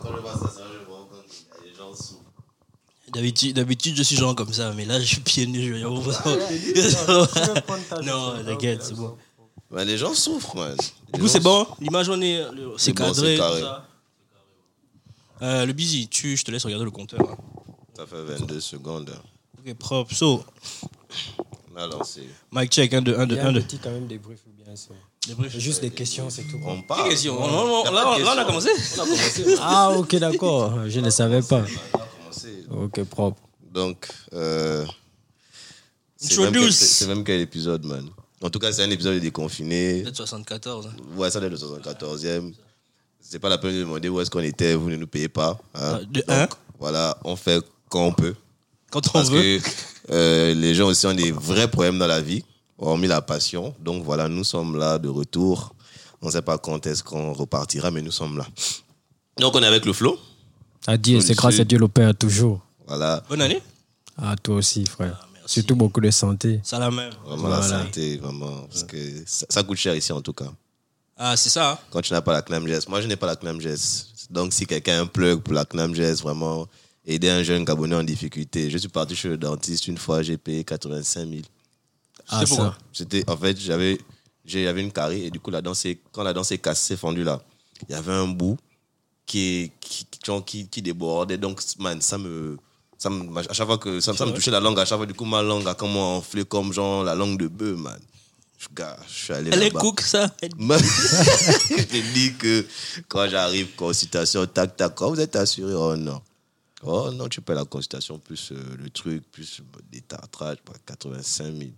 Quand je vois ça, ça, je me rends compte qu'il y a des gens sous. D'habitude, d'habitude, je suis genre comme ça, mais là, je suis pieds nus. Je veux dire, non, t'inquiète, c'est bon. Mais les gens souffrent, man. Du coup, c'est bon. L'image, on est, c'est cadré. carré. tout ça. Euh, le busy, tu, je te laisse regarder le compteur. hein. Ça fait 22 secondes. Ok, propre. So, On a lancé. mic check, 1, 2, 1, 2, Il y a 1, un 2. petit quand même débrief ou bien c'est juste des questions, c'est tout. On parle. question On- on- on- Y a Là, on- là, on a question. commencé Ah, ok, d'accord. Je ne savais pas. On a commencé. Ok, propre. Donc, euh, c'est même, quel- c'est c'est même quel épisode, man? En tout cas, c'est un épisode déconfiné. Peut-être 74. hein. Ouais, ça, c'est le 74e. C'est pas la peine de demander où est-ce qu'on était, vous ne nous payez pas. hein. Ah, de Donc, un. voilà, on fait quand on peut. Quand on Parce veut. que euh, les gens aussi ont des vrais problèmes dans la vie, hormis la passion. Donc voilà, nous sommes là de retour. On ne sait pas quand est-ce qu'on repartira, mais nous sommes là. Donc on est avec le flow. Adieu, c'est grâce à Dieu le Père toujours. Voilà, Bonne année. À toi aussi, frère. Ah. Surtout beaucoup de santé. Ça la même. vraiment la santé, vraiment. Parce que ça, ça coûte cher ici en tout cas. Ah, c'est ça. hein. Quand tu n'as pas la CNAMGES, moi je n'ai pas la CNAMGES. Donc si quelqu'un a un plug pour la CNAMGES, vraiment aider un jeune Gabonais en difficulté. Je suis parti chez le dentiste une fois, j'ai payé 85 000. Ah, pourquoi. C'était, en fait, j'avais, j'avais une carie et du coup, la dent quand la dent s'est cassée, s'est fendue là, il y avait un bout qui, qui, qui, qui, débordait. Donc, man, ça me, ça me, à chaque fois que, ça, me- ça me touchait la langue, à chaque fois, du coup, ma langue a comment enflé comme genre la langue de bœuf, man. Je, gars, je suis allé Elle est cook, ça? Je te dis que quand j'arrive, consultation, tac, tac, quand vous êtes assuré, oh non. Oh non, tu payes la consultation plus euh, le truc, plus des tartrages, bah, 85 000.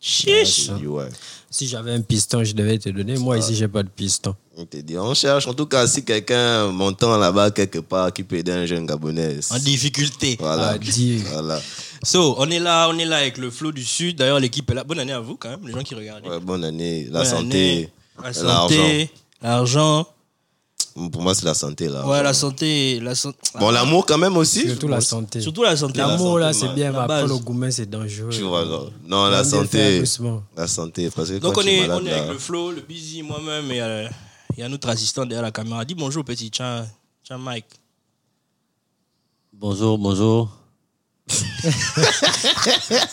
Chiche. Ouais. Si j'avais un piston, je devais te donner. Moi, ici, j'ai pas de piston. On te dit, on cherche. En tout cas, si quelqu'un m'entend là-bas quelque part qui peut aider un jeune Gabonais. En difficulté. Voilà. Adieu. Voilà. So, on est là, on est là avec le flow du Sud. D'ailleurs, l'équipe est là. Bonne année à vous, quand même, les gens qui regardent. Ouais, bonne année. La Bonne santé. année. La santé, l'argent. Pour moi, c'est la santé, là. Ouais, la santé, la santé. Bon, l'amour quand même aussi. Surtout la santé. Surtout la santé. L'amour, là, c'est bien, mais après, le gourmet, c'est dangereux. Tu vois, non. Non, la santé. La santé. Parce que Donc, quand on tu est, malade, on est là- avec le flow, le busy, moi-même, et euh, il y a notre assistant derrière la caméra. Dis bonjour, petit. Tiens, tiens Mike. Bonjour, bonjour.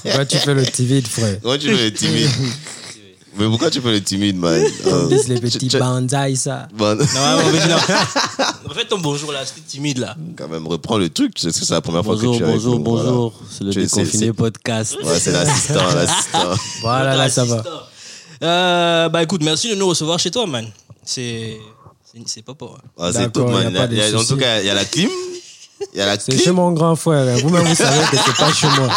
Pourquoi tu fais le timide, frère? Pourquoi tu fais le timide? Mais pourquoi tu fais le timide, man? Euh, Dis les petits tu- banzai, ça. Bon, Non, ouais, mais non. En fait, ton bonjour là, c'était timide là. quand même, reprends le truc. C'est c'est la première fois Bonjour, que tu bonjour, voilà. bonjour. C'est le c'est- déconfiné c'est- podcast. Ouais, c'est l'assistant, l'assistant. Voilà, là, ça va. Euh, bah écoute, merci de nous recevoir chez toi, man. C'est. c'est- C'est pas pour. Ah, c'est D'accord, tout, man. y a Il y a- pas de il y a- en tout cas, il y a la clim. Il y a la C'est clim. chez mon grand frère. Vous-même, vous savez que c'est pas chez moi.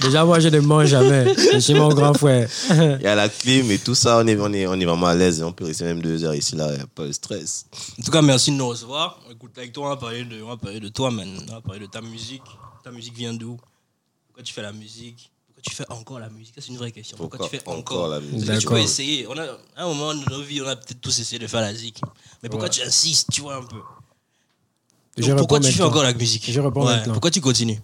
Déjà, moi, je ne mange jamais. C'est chez mon grand frère. Il y a la clim et tout ça. On est, on est, on est vraiment à l'aise. On peut rester même deux heures ici, là. Il n'y a pas de stress. En tout cas, merci de nous recevoir. Écoute, avec toi, on va parler de, on va parler de toi, man. On va parler de ta musique. Ta musique vient d'où? Pourquoi tu fais la musique? Pourquoi tu fais encore la musique? C'est une vraie question. Pourquoi, tu fais encore, la musique? Parce que tu peux essayer. On a, à un moment de nos vies, on a peut-être tous essayé de faire la zik. Mais pourquoi Ouais. tu insistes Tu vois un peu? Je Donc, pourquoi tu fais encore la musique? Je réponds Ouais, maintenant. Pourquoi tu continues?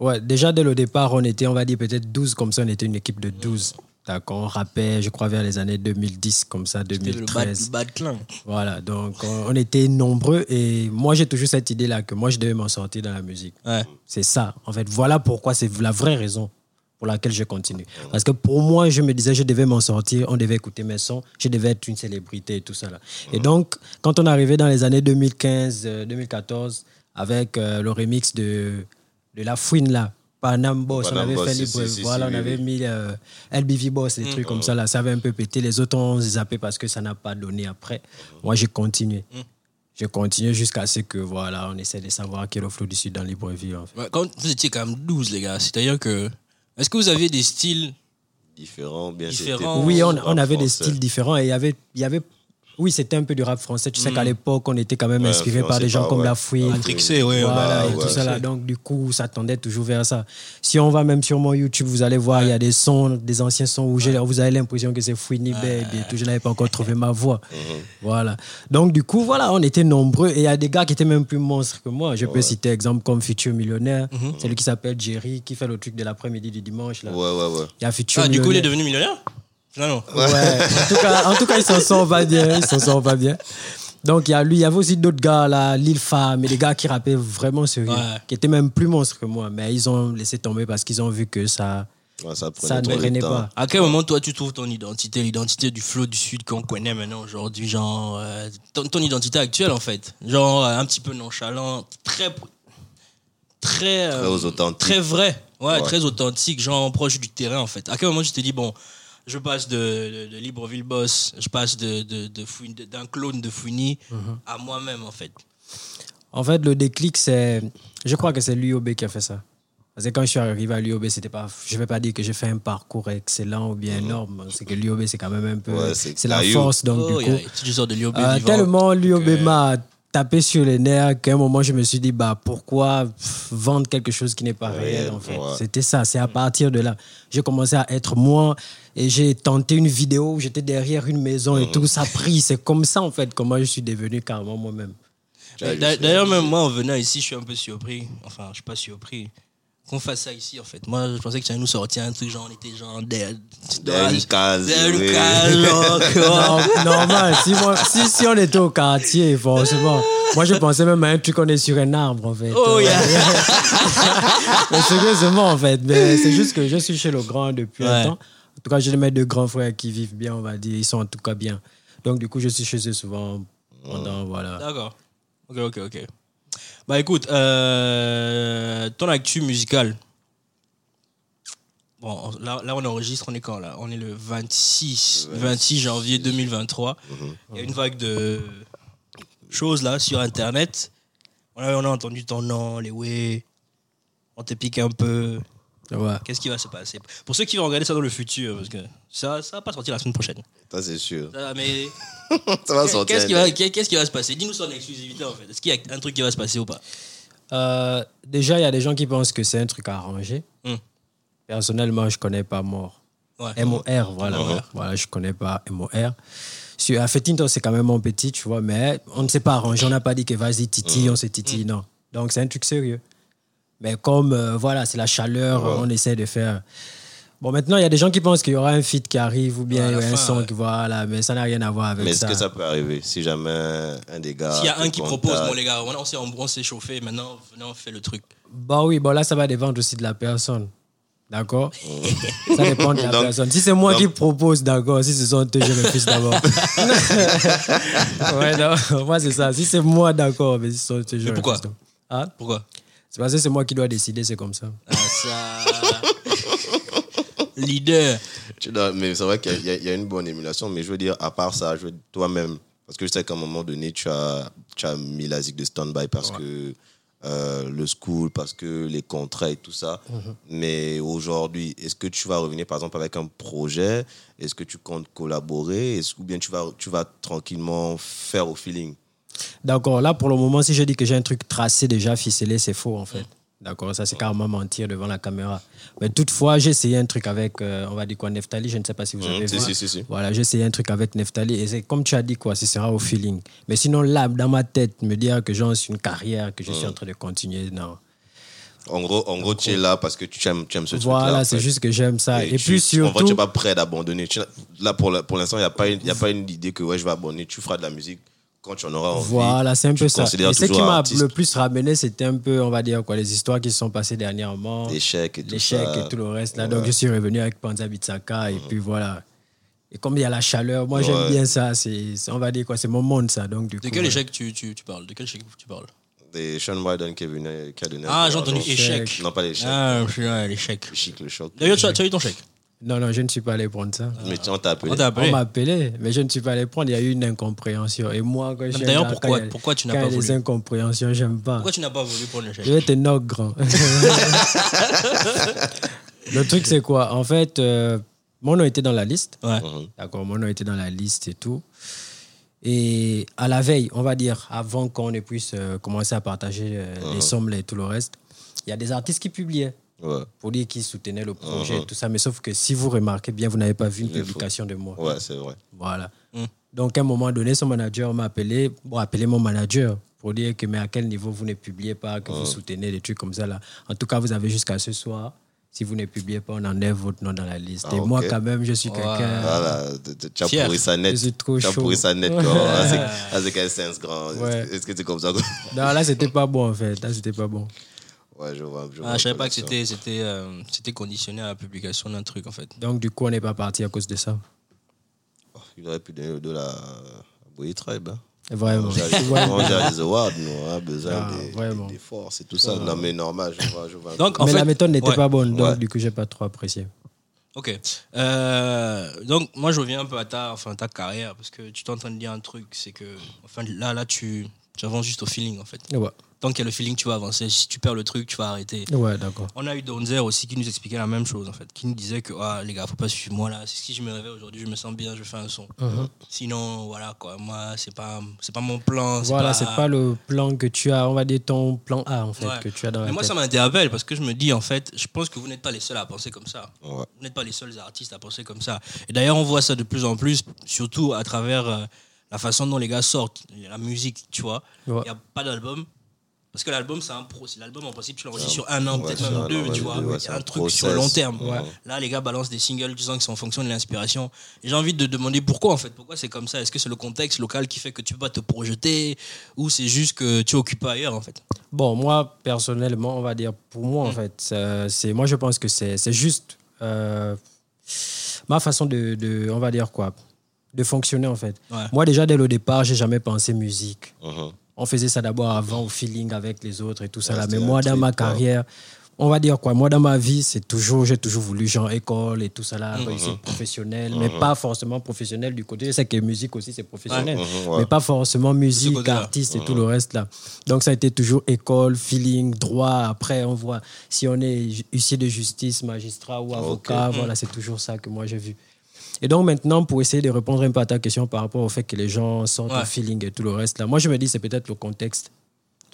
Ouais, déjà dès le départ, on était, on va dire peut-être 12, comme ça, on était une équipe de 12. D'accord, on rappait, je crois, vers les années 2010, comme ça, C'était le bad, 2013. le bad clan. Voilà, donc on, on était nombreux et moi j'ai toujours cette idée-là que moi je devais m'en sortir dans la musique. Ouais. C'est ça, en fait. Voilà pourquoi c'est la vraie raison pour laquelle je continue. Parce que pour moi, je me disais, je devais m'en sortir, on devait écouter mes sons, je devais être une célébrité et tout ça. Là. Et donc, quand on arrivait dans les années 2015, euh, 2014, avec euh, le remix de, de La Fouine, là, Panam Boss, on avait Boss, fait libre, si, si, voilà, si, on oui, avait oui. mis euh, LBV Boss, des trucs comme ça, là, ça avait un peu pété. Les autres ont zappé parce que ça n'a pas donné après. Moi, j'ai continué. J'ai continué jusqu'à ce que, voilà, on essaie de savoir quel est le flow du Sud dans Libreville. En fait. Ouais, Quand vous étiez quand même 12, les gars, c'est-à-dire que. Est-ce que vous aviez des styles Différent, bien Différent. c'était Oui, on, avait des styles différents et il y avait, il y avait oui, c'était un peu du rap français. Tu sais qu'à l'époque, on était quand même Ouais, inspiré par des gens comme ouais. La Fouine. Matrixé, ouais. Voilà, bah, et ouais, tout ça là. Donc, du coup, ça tendait toujours vers ça. Si on va même sur mon YouTube, vous allez voir, il y a des sons, des anciens sons où j'ai- vous avez l'impression que c'est Fouini Baby et tout. Je n'avais pas encore trouvé ma voix. Voilà. Donc, du coup, voilà, on était nombreux et il y a des gars qui étaient même plus monstres que moi. Je peux citer exemple comme Futur Millionnaire, celui qui s'appelle Jerry, qui fait le truc de l'après-midi du dimanche. Là. Ouais, ouais, ouais. Il y a Futur Ah, du coup, il est devenu millionnaire? Finalement. Ouais. en, tout cas, en tout cas, il s'en sort pas bien. Il s'en sort pas bien. Donc, il y, a lui, il y avait aussi d'autres gars, là, Lil Fam, et des gars qui rappaient vraiment sérieux, Ouais. qui étaient même plus monstres que moi. Mais ils ont laissé tomber parce qu'ils ont vu que ça, Ouais, ça ne prenait pas. À quel moment, toi, tu trouves ton identité, l'identité du flow du Sud qu'on connaît maintenant aujourd'hui, genre, euh, ton, ton identité actuelle, en fait? Genre, euh, un petit peu nonchalant, très. Très. euh, Très authentique. Très vrai. Ouais, Ouais. très authentique, genre proche du terrain, en fait. À quel moment tu te dis, bon, je passe de, de, de Libreville Boss, je passe de, de, de d'un clone de Fouini Mhm. à moi-même, en fait En fait, le déclic, c'est. Je crois que c'est l'UOB qui a fait ça. Parce que quand je suis arrivé à l'UOB, c'était pas. Je vais pas dire que j'ai fait un parcours excellent ou bien énorme. C'est que l'UOB, c'est quand même un peu. Mhm. Ouais, c'est la force, donc Oh, du y a- coup. tu sors de l'IOB Euh, tellement l'UOB m'a tapé sur les nerfs qu'à un moment, je me suis dit, bah, pourquoi vendre quelque chose qui n'est pas réel, en fait? ouais. C'était ça. C'est à partir de là. J'ai commencé à être moi et j'ai tenté une vidéo où j'étais derrière une maison et tout. Ça a pris. C'est comme ça, en fait, comment je suis devenu carrément moi-même. D'ailleurs, même moi, en venant ici, je suis un peu surpris. Enfin, je suis pas surpris. Qu'on fasse ça ici, en fait. Moi, je pensais que tu allais nous sortir un truc genre, on était genre quoi. Non, normal. Si, moi- si, si on était au quartier, forcément. Moi, je pensais même à un truc, on est sur un arbre, en fait. Oh, yeah. Mais sérieusement, en fait. Mais c'est juste que je suis chez le grand depuis Ouais. un temps. En tout cas, j'ai mes deux grands frères qui vivent bien, on va dire. Ils sont en tout cas bien. Donc, du coup, je suis chez eux souvent pendant, voilà. D'accord. Ok, ok, ok. Bah écoute, euh, ton actu musical. Bon, là, là, on enregistre, on est quand là? On est le 26, 26 janvier 2023. Il y a une vague de choses là sur Internet. On a, on a entendu ton nom, les ouais. On te pique un peu. Ouais. Qu'est-ce qui va se passer? Pour ceux qui vont regarder ça dans le futur, parce que ça ça va pas sortir la semaine prochaine. Ça, c'est sûr. Ça, mais Ça va sortir. qu'est-ce qui, va- qu'est-ce qui va se passer? Dis-nous ça en exclusivité en fait. Est-ce qu'il y a un truc qui va se passer ou pas? Euh, déjà, il y a des gens qui pensent que c'est un truc à arranger. Hmm. Personnellement, je connais pas mort. Ouais. M-O-R, voilà. Mhm. Voilà, je connais pas M-O-R. Sur Affetinto, c'est quand même mon petit, tu vois, mais on ne s'est pas arrangé. On n'a pas dit que vas-y, titi, Mhm. on se titille, non. Donc, c'est un truc sérieux. Mais comme, euh, voilà, c'est la chaleur, Ouais. on essaie de faire. Bon, maintenant, il y a des gens qui pensent qu'il y aura un feat qui arrive ou bien il y aura un fin, son ouais. qui, voilà, mais ça n'a rien à voir avec Mais est-ce ça. que ça peut arriver si jamais un des gars. S'il y a un qui propose, bon les gars, on s'est on s'est chauffé, maintenant venez on fait le truc. Bah oui, bon là, ça va dépendre aussi de la personne. D'accord? Ça dépend de la Donc- personne. Si c'est moi donc- qui propose, d'accord. Si ce sont eux, je refuse d'abord. ouais, non, moi, c'est ça. Si c'est moi, d'accord. Mais si ce sont eux, je Mais pourquoi? refuse d'abord. Hein Pourquoi? C'est parce que c'est moi qui dois décider, c'est comme ça. Ah ça. Leader. Tu dois- mais c'est vrai qu'il y a- y, une bonne émulation, mais je veux dire, à part ça, je veux toi-même, parce que je sais qu'à un moment donné, tu as, tu as mis la zig de stand-by parce que euh, le school, parce que les contrats et tout ça. Mhm. Mais aujourd'hui, est-ce que tu vas revenir, par exemple, avec un projet? Est-ce que tu comptes collaborer? Est-ce, Ou bien tu vas, tu vas tranquillement faire au feeling? D'accord. Là, pour le moment, si je dis que j'ai un truc tracé déjà ficelé, c'est faux, en fait. D'accord. Ça, c'est carrément mentir devant la caméra. Mais toutefois, j'ai essayé un truc avec, euh, on va dire quoi, Neftali. Je ne sais pas si vous avez Hum, si, vu. si, si, si. Voilà, j'ai essayé un truc avec Neftali et c'est comme tu as dit quoi, ce sera au feeling. Mais sinon là, dans ma tête, me dire que c'est une carrière que je suis en train de continuer, non. En gros, en gros tu es là parce que tu aimes, tu aimes ce truc-là. Voilà, c'est fait. juste que j'aime ça. Et, tu- puis En vrai, tu surtout, n'es pas prêt d'abandonner. Là, pour, l'instant, il n'y a, pas une- y a pas une idée que ouais, je vais abandonner. Tu feras de la musique quand tu en auras envie. voilà, c'est un peu ça. Et ce qui m'a le plus ramené, c'était un peu, on va dire quoi, les histoires qui se sont passées dernièrement, L'échec et tout l'échec et tout le reste. Là, Ouais. donc je suis revenu avec Panza Bitsaka et puis voilà. Et comme il y a la chaleur, moi j'aime bien ça. C'est, on va dire quoi, c'est mon monde ça. Donc du De coup, quel ouais. échec tu, tu, tu parles? De quel échec tu parles? Des Sean Bryden qui, est venu, qui a donné. Ah, j'ai entendu échec. Non, pas l'échec. Ah, l'échec. Le chic, le choc. D'ailleurs, tu, as- tu as eu ton chèque? Non, non, je ne suis pas allé prendre ça. Mais tu on t'a appelé. On t'a On appelé. m'a appelé, mais je ne suis pas allé prendre. Il y a eu une incompréhension. Et moi, quand je suis D'ailleurs, pourquoi- a- pourquoi tu n'as pas il y a des voulu incompréhensions, j'aime pas. Pourquoi tu n'as pas voulu prendre le chèque Je vais te knock grand. Le truc, c'est quoi? En fait, euh, mon nom était dans la liste. Ouais. Mhm. D'accord, mon nom était dans la liste et tout. Et à la veille, on va dire, avant qu'on ne puisse euh, commencer à partager euh, Mhm. les sommes et tout le reste, il y a des artistes qui publiaient Ouais, pour dire qu'ils soutenaient le projet et tout ça. Mais sauf que si vous remarquez bien, vous n'avez pas vu une publication de moi. ouais c'est vrai. Voilà. Mm. Donc, à un moment donné, son manager m'a appelé, bon, appelé mon manager pour dire que, mais à quel niveau vous ne publiez pas, que vous soutenez des trucs comme ça là. En tout cas, vous avez jusqu'à ce soir. Si vous ne publiez pas, on enlève votre nom dans la liste. Ah, Et moi, quand même, je suis quelqu'un. Voilà, tu as pourri ça net. Je suis trop Tu as chaud. pourri ça net. quoi. Ah, c'est- ah, qu'un sens grand. Ouais. Est-ce que- c'est comme ça Non, là, c'était pas bon, en fait. Là, c'était pas bon. Ouais, je vois. Je, Ah, vois je savais pas que c'était c'était euh, c'était conditionné à la publication d'un truc en fait. Donc, du coup, on n'est pas parti à cause de ça. Oh, Il aurait pu donner à à Boy Tribe. Hein. Vraiment. On gère les- awards, nous, on a besoin Ah, des, vraiment. des, des forces et tout ça. Non, mais normal, je vois. Je vois un Donc. En Mais fait, la méthode n'était ouais. pas bonne, donc Ouais. du coup, j'ai pas trop apprécié. Ok. Euh, donc moi je reviens un peu à ta enfin ta carrière parce que tu t'es en train de dire un truc c'est que enfin là là tu tu avances juste au feeling en fait. Ouais, Tant qu'il y a le feeling tu vas avancer. Si tu perds le truc tu vas arrêter. ouais d'accord. On a eu Donzer aussi qui nous expliquait la même chose en fait, qui nous disait que ah, les gars, faut pas suivre moi là. Si je me réveille aujourd'hui, je me sens bien, je fais un son. Mhm. Sinon voilà quoi, moi c'est pas c'est pas mon plan. Voilà, c'est pas le plan que tu as, on va dire ton plan A, en fait, Ouais. que tu as dans la Mais moi tête. ça m'interpelle parce que je me dis en fait, je pense que vous n'êtes pas les seuls à penser comme ça. Ouais. Vous n'êtes pas les seuls artistes à penser comme ça. Et d'ailleurs on voit ça de plus en plus, surtout à travers euh, la façon dont les gars sortent la musique, tu vois. Il Ouais. n'y a pas d'album. Parce que l'album, c'est un pro. c'est L'album, en principe, tu l'enregistres sur un an, Ouais, peut-être même un deux, an, tu vois. ouais, Il y c'est a un un truc process. sur long terme. Ouais. Là, les gars balancent des singles, sens qu'ils sont en fonction de l'inspiration. J'ai envie de demander pourquoi, en fait. Pourquoi c'est comme ça? Est-ce que c'est le contexte local qui fait que tu peux pas te projeter? Ou c'est juste que tu es occupé ailleurs, en fait? Bon, moi, personnellement, on va dire, pour moi, en fait, euh, c'est, moi, je pense que c'est, c'est juste euh, ma façon de, de, on va dire quoi, de fonctionner, en fait. Ouais. Moi, déjà, dès le départ, j'ai jamais pensé musique. Mhm. On faisait ça d'abord avant, au feeling avec les autres et tout ça. Ouais, là. Mais moi, dans ma carrière, on va dire quoi, moi, dans ma vie, c'est toujours, j'ai toujours voulu, genre, école et tout ça, là, réussite professionnelle, mais pas forcément professionnel du côté. Je sais que musique aussi, c'est professionnel, mhm, ouais. mais pas forcément musique, artiste et tout le reste, là. Donc, ça a été toujours école, feeling, droit. Après, on voit si on est huissier de justice, magistrat ou avocat, voilà, c'est toujours ça que moi, j'ai vu. Et donc maintenant, pour essayer de répondre un peu à ta question par rapport au fait que les gens sortent Ouais. au feeling et tout le reste, là, moi je me dis c'est peut-être le contexte,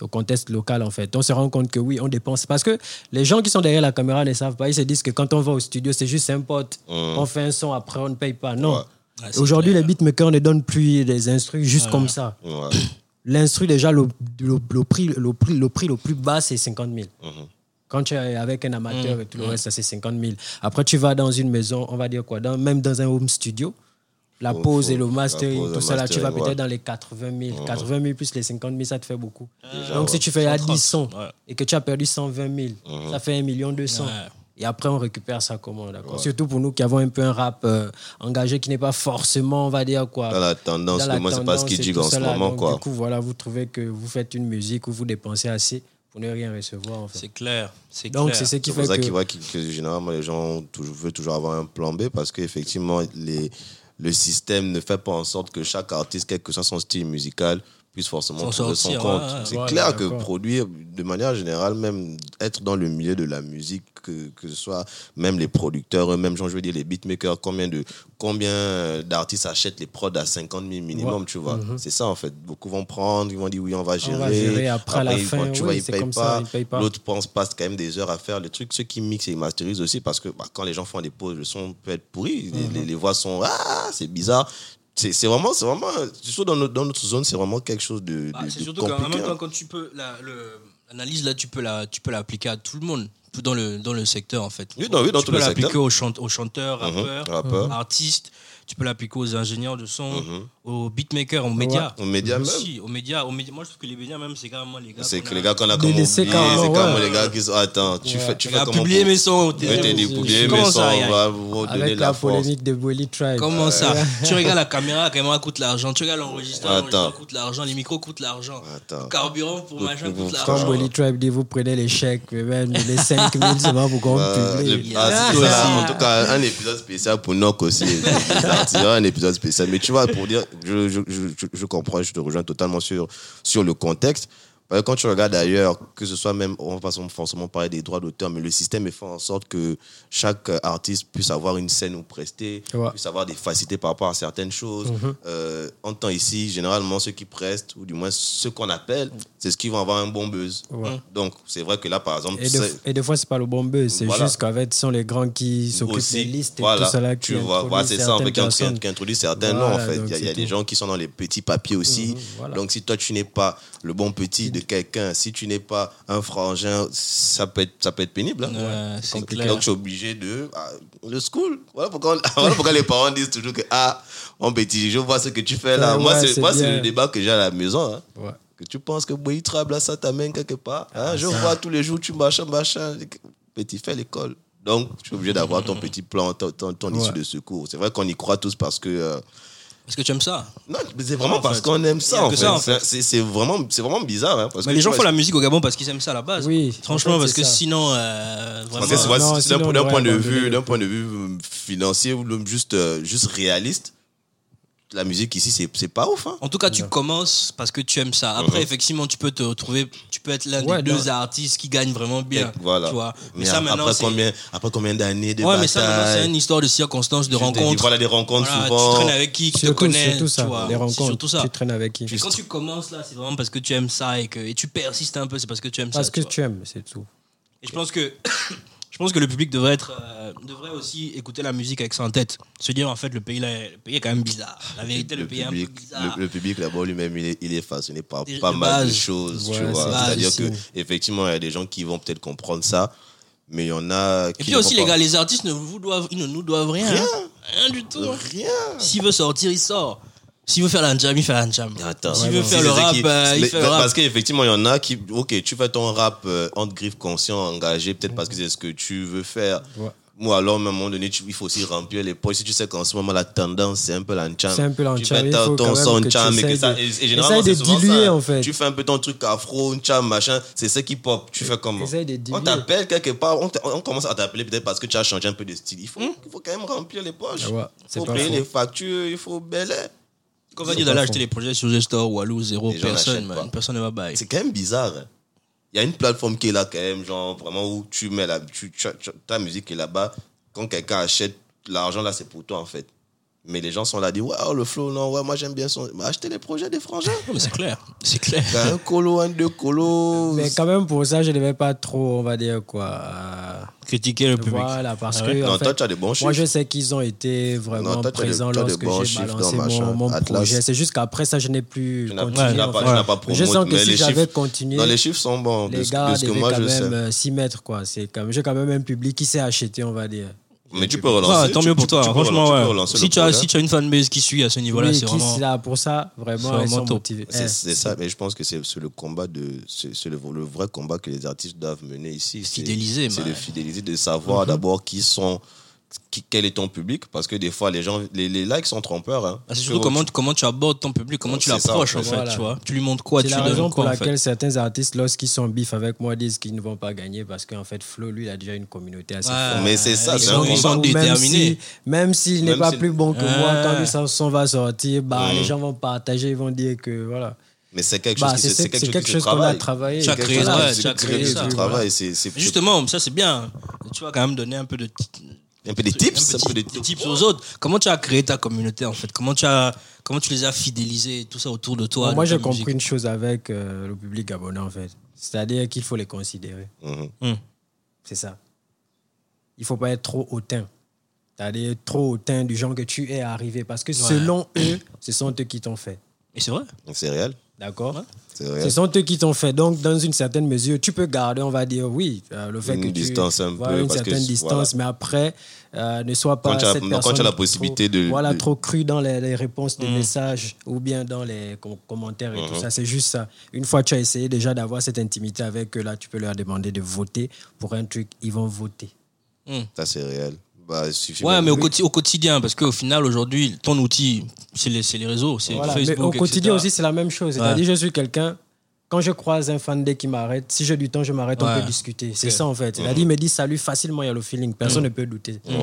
le contexte local en fait. On se rend compte que oui, on dépense. Parce que les gens qui sont derrière la caméra ne savent pas, ils se disent que quand on va au studio, c'est juste un pote, on fait un son, après on ne paye pas. Non. Ouais. C'est Aujourd'hui, les beatmakers ne donnent plus des instrus juste comme ça. Ouais. L'instru, déjà, le, le- le prix, le, prix, le prix le plus bas, c'est 50 000. Mhm. Quand tu es avec un amateur et tout le reste, ça c'est 50 000. Après, tu vas dans une maison, on va dire quoi, dans, même dans un home studio, la pose faut- et le mastering, pose, tout ça là, tu vas peut-être ouais. dans les 80 000. 80 000 plus les 50 000, ça te fait beaucoup. Déjà, Donc, ouais. si tu fais à 130, 10 sons ouais. et que tu as perdu 120 000, ça fait 1 million 200. Ouais. Et après, on récupère ça comment, d'accord? Surtout pour nous qui avons un peu un rap euh, engagé qui n'est pas forcément, on va dire quoi. Dans la tendance, dans la moi, c'est pas ce tendance qu'il et dit tout en ce là. moment, Donc, quoi. Du coup, voilà, vous trouvez que vous faites une musique où vous dépensez assez pour ne rien recevoir, en fait. C'est clair. C'est Donc, clair. c'est ce qui C'est pour fait ça que... voient que, que généralement les gens toujours, veulent toujours avoir un plan B parce qu'effectivement, les, le système ne fait pas en sorte que chaque artiste, quel que soit son style musical, puisse forcément trouver son compte. ouais, ouais. C'est Voilà, clair que produire, de manière générale, même être dans le milieu de la musique, que, que ce soit même les producteurs, eux-mêmes, je veux dire, les beatmakers, combien de combien euh, d'artistes achètent les prods à 50 000 minimum, Ouais. tu vois. C'est ça, en fait. Beaucoup vont prendre, ils vont dire oui, on va gérer. va gérer, après, la ils fin, tu oui, vois, ils payent ça, pas. ils payent pas. L'autre pense passe quand même des heures à faire le truc. Ceux qui mixent et masterisent aussi, parce que bah, quand les gens font des pauses, le son peut être pourri. Les- Mhm. Les, les voix sont ah, c'est bizarre. C'est vraiment, c'est vraiment, surtout dans notre, dans notre zone, c'est vraiment quelque chose de, Bah, de- c'est surtout qu'en même temps, hein. quand tu peux. L'analyse, là, tu peux la- tu peux l'appliquer à tout le monde. Tout dans le, dans le secteur, en fait. Oui, dans- oui, dans tu tout peux l'appliquer aux, chant- aux chanteurs, Mhm, rappeurs. artistes. Tu peux l'appliquer aux ingénieurs de son, Mhm. aux beatmakers, aux médias. Aux médias même. Aussi, aux médias, aux médias. Moi, je trouve que les médias, même, c'est carrément les gars. C'est que a- les gars qu'on a comme oublié, c'est carrément, ouais. les gars qui sont attends, tu fais, tu fais comment publier pour- mes sons publier mes sons, on va vous donner Avec la polémique de Bully Tribe. Comment ça Tu regardes la caméra, la caméra coûte l'argent. Tu regardes l'enregistrement, coûte l'argent. Les micros coûtent l'argent. Le carburant pour machin coûte l'argent. Bully Tribe dit, vous prenez les chèques, mais même les 5 000 seulement pour qu'on Euh, publie. ah, c'est tout ça. en tout cas, un épisode spécial pour Noc aussi. C'est un épisode spécial. Mais tu vois, pour dire, je, je, je, je- je comprends, je te rejoins totalement sur, sur le contexte. Parce que Quand tu regardes ailleurs, que ce soit même, on va pas forcément parler des droits d'auteur, mais le système est fait en sorte que chaque euh, artiste puisse avoir une scène où prester, Ouais. puisse avoir des facilités par rapport à certaines choses. Euh, en temps ici, généralement, ceux qui prestent, ou du moins ceux qu'on appelle, c'est ceux qui vont avoir un bon buzz. Ouais. Donc, c'est vrai que là, par exemple, Et, des, et des fois, c'est pas le bon buzz. C'est Voilà. juste qu'avec, ce sont les grands qui s'occupent aussi, des listes et voilà, tout ça là, qui tu vois, voilà, c'est ça, en fait, qui, qui- introduit certains noms, en fait. Il y a, y des gens qui sont dans les petits papiers aussi. Mhm, voilà. Donc, si toi, tu n'es pas le bon petit de quelqu'un, si tu n'es pas un frangin, ça peut être, ça peut être pénible. hein. Ouais, c'est Donc, tu es obligé de. ah, le school. Voilà pourquoi, voilà pourquoi les parents disent toujours que, ah, mon petit, je vois ce que tu fais là. Ouais, moi, c'est moi, c'est le débat que j'ai à la maison. hein. Ouais. Que tu penses que trable là, ça t'amène quelque part. hein? Ah, je vois tous les jours, tu machin, machin. Petit, fais l'école. Donc, tu es obligé d'avoir ton petit plan, ton, ton, ton issue de secours. C'est vrai qu'on y croit tous parce que. euh, Est-ce que tu aimes ça non, mais c'est vraiment En parce qu'on aime ça, en fait. ça, en fait. C'est- vraiment, c'est vraiment bizarre. Hein, parce Mais que les gens vois, font la musique au Gabon parce qu'ils aiment ça à la base. Oui, Franchement, en fait, parce que sinon, euh, Parce vraiment. que c'est d'un point de vue, d'un point de vue financier ou juste, euh, juste réaliste, la musique ici, c'est c'est pas ouf. Hein. En tout cas, tu commences parce que tu aimes ça. Après, effectivement, tu peux te retrouver, tu peux être l'un Ouais, des non. deux artistes qui gagnent vraiment bien. Et voilà. Tu vois. Mais, Mais ça, maintenant, après, c'est. combien, après combien d'années de Ouais, mais ça, maintenant, c'est une histoire de circonstances, de rencontres. Voilà, des rencontres Voilà, souvent. Tu traînes avec qui, qui te connaît. surtout ça, tu vois. les rencontres. surtout ça. Tu traînes avec qui quand tu commences là, c'est vraiment parce que tu aimes ça et que et tu persistes un peu, c'est parce que tu aimes Parce ça. que tu vois. tu aimes, c'est tout. Et je pense que je pense que le public devrait être euh, devrait aussi écouter la musique avec ça en tête. Se dire en fait le pays là, le pays est quand même bizarre. La vérité, le, pays est un peu bizarre. le, le public là-bas lui-même, il est, il est façonné par pas de mal de choses. Ouais, tu vois. C'est-à-dire que effectivement, il y a des gens qui vont peut-être comprendre ça, mais il y en a qui. Et puis aussi les gars, les artistes ne vous doivent, ils ne nous doivent rien. Rien. hein. Rien du tout. Rien. S'il veut sortir, il sort. S'il veut faire la jam, il fait la jam. Attends. S'il veut faire le rap, qui- euh, il fait le rap. Parce qu'effectivement, il y en a qui. Ok, tu fais ton rap euh, entre griffes conscient, engagé, peut-être parce que c'est ce que tu veux faire. Ouais. Ou alors, à un moment donné, tu- il faut aussi remplir les poches. Si tu sais qu'en ce moment, la tendance, c'est un peu l'encham. C'est un peu l'encham. Tu fais ton son que tu cham et que ça. de- Et, et généralement, c'est souvent diluer, ça. en fait. Tu fais un peu ton truc afro, cham, machin. C'est ça qui pop. Tu fais comment? On t'appelle quelque part. On, commence à t'appeler peut-être parce que tu as changé un peu de style. Il faut, il faut quand même remplir les poches. Ouais, il c'est faut payer faux. les factures. Il faut bêler. Qu'on va dire d'aller acheter les projets sur G-Store ou Alou, zéro, Les personne, man. Personne ne va bailler. C'est quand même bizarre. Il y a une plateforme qui est là quand même, genre vraiment où tu mets la, tu, tu- tu- ta musique est là-bas. Quand quelqu'un achète, l'argent là c'est pour toi en fait. Mais les gens sont là, disent ouais oh, le flow non ouais moi j'aime bien son. Mais achetez les projets des frangins. Non, mais c'est clair. C'est clair. T'as un colo, un deux colos. Mais quand même, pour ça, je ne vais pas trop, on va dire quoi. euh, Critiquer le public. Voilà, parce Ah ouais que. en fait, toi tu as des bons Moi, chiffres. je sais qu'ils ont été vraiment Non, toi, présents des lorsque j'ai balancé mon, mon projet. C'est juste qu'après ça, je n'ai plus Tu n'as pas, n'as pas je sens que mais si j'avais continué, non, les chiffres sont bons. les gars devaient moi quand même euh, s'y mettre. quoi. J'ai quand même un public qui s'est acheté, on va dire. Mais tu peux relancer. Ouais, tant tu- mieux pour tu- toi. tu Franchement, relancer- ouais. Si tu, as, si tu as une fanbase qui suit à ce niveau-là, oui, c'est qui vraiment. là pour ça, vraiment, ils vraiment sont top. motivés. C'est Eh, c'est ça, mais je pense que c'est c'est le combat de. C'est c'est le, le vrai combat que les artistes doivent mener ici. C'est- Fidéliser, C'est de fidéliser, de savoir d'abord qui sont. Quel est ton public? Parce que des fois, les gens. Les, les likes sont trompeurs. Hein. Ah, c'est surtout comment, tu- comment tu abordes ton public, comment tu l'approches en fait. Voilà. tu vois. Tu lui montres quoi, C'est tu la raison pour quoi en laquelle fait. certains artistes, lorsqu'ils sont bif avec moi, disent qu'ils ne vont pas gagner parce qu'en fait, Flo, lui, il a déjà une communauté assez Ouais, forte. Mais c'est ça, ils c'est sont, un ils sont. Même déterminés. si- Même s'il n'est Même pas si- plus bon que moi, quand lui, son va sortir, bah, Mm. les gens vont partager, ils vont dire que voilà. Mais c'est quelque Bah, chose qui c'est quelque, qu'on a travaillé. Tu as créé, ouais, tu as ça. Justement, ça c'est bien. Tu vas quand même donner un peu de un peu des tips. un Un peu petit- des tips aux autres. Comment tu as créé ta communauté en fait? Comment tu as comment tu les as fidélisés tout ça autour de toi Bon, moi, j'ai compris musique une chose avec euh, le public gabonais, en fait. C'est-à-dire qu'il faut les considérer. Mhm. C'est ça. Il faut pas être trop hautain. C'est-à-dire trop hautain du genre que tu es arrivé. Parce que selon eux, ce sont eux qui t'ont fait. Et c'est vrai. C'est réel. D'accord? Ce sont eux qui t'ont fait. Donc, dans une certaine mesure, tu peux garder, on va dire, oui, euh, le fait Une que tu distance un voilà, peu, une parce certaine distance, mais après, euh, ne sois pas Quand tu as- cette non, quand tu as personne trop- de- voilà, de- trop cru dans les, les réponses de Mm. messages ou bien dans les com- commentaires et tout Mhm. ça. C'est juste ça. Une fois que tu as essayé déjà d'avoir cette intimité avec eux, là, tu peux leur demander de voter pour un truc, ils vont voter. Ça, c'est réel. Bah, il Ouais, mais au, quoti- au quotidien, parce qu'au final, aujourd'hui, ton outil, c'est les, réseaux, c'est Voilà. Facebook. Mais au quotidien etc. aussi, c'est la même chose. C'est-à-dire, je suis quelqu'un, quand je croise un fan dès qui m'arrête, si j'ai du temps, je m'arrête, on Ouais. peut discuter. C'est ça, en fait. C'est-à-dire, il me dit salut, facilement, il y a le feeling. Personne ne peut douter. Ouais.